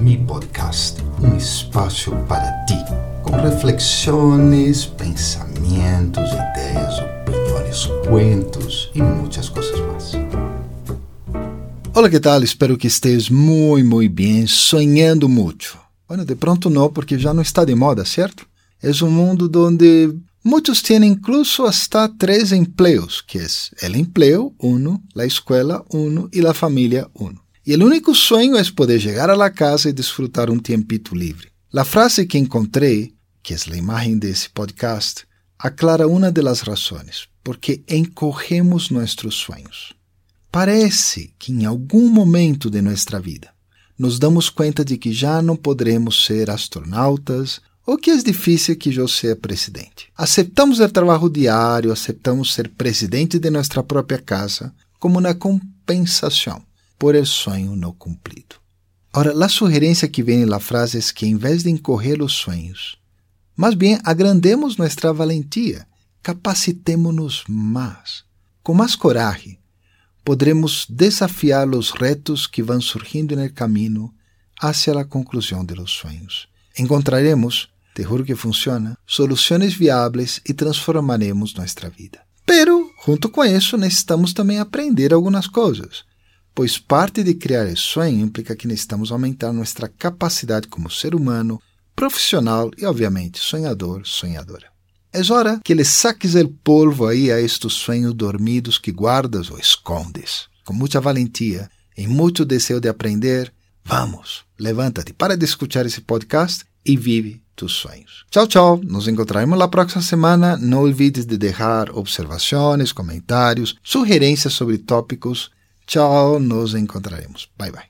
Mi Podcast, um espaço para ti, com reflexões, pensamentos, ideias, opiniões, cuentos e muitas coisas mais. Olá, que tal? Espero que estés muito, muito bem, sonhando muito. Bueno, de pronto não, porque já não está de moda, certo? É um mundo onde muitos têm incluso hasta três empleos, que é o empleo, uno, a escola, uno, e a família, uno. E o único sonho é poder chegar à casa e desfrutar um tempito livre. A frase que encontrei, que é a imagem desse podcast, aclara uma das razões, porque encorremos nossos sonhos. Parece que em algum momento de nossa vida nos damos conta de que já não poderemos ser astronautas ou que é difícil que eu seja presidente. Aceitamos o trabalho diário, aceitamos ser presidente de nossa própria casa como uma compensação por el sonho não cumprido. Ora, a sugerência que vem na frase é que, em vez de encorrer os sonhos, mais bem agrandemos nossa valentia, capacitemos-nos mais. Com mais coragem, podremos desafiar os retos que vão surgindo no caminho hacia a conclusão de los sonhos. Encontraremos, te juro que funciona, soluções viáveis e transformaremos nossa vida. Pero, junto com isso, necessitamos também aprender algumas coisas pois parte de criar esse sonho implica que necessitamos aumentar nossa capacidade como ser humano, profissional e, obviamente, sonhador, sonhadora. É hora que le saques el polvo aí a estes sonhos dormidos que guardas ou escondes. Com muita valentia e muito desejo de aprender, vamos, levanta-te, para de escutar esse podcast e vive tus sonhos. Tchau, tchau. Nos encontraremos na próxima semana. Não olvides de deixar observações, comentários, sugerências sobre tópicos Tchau, nos encontraremos. Bye, bye.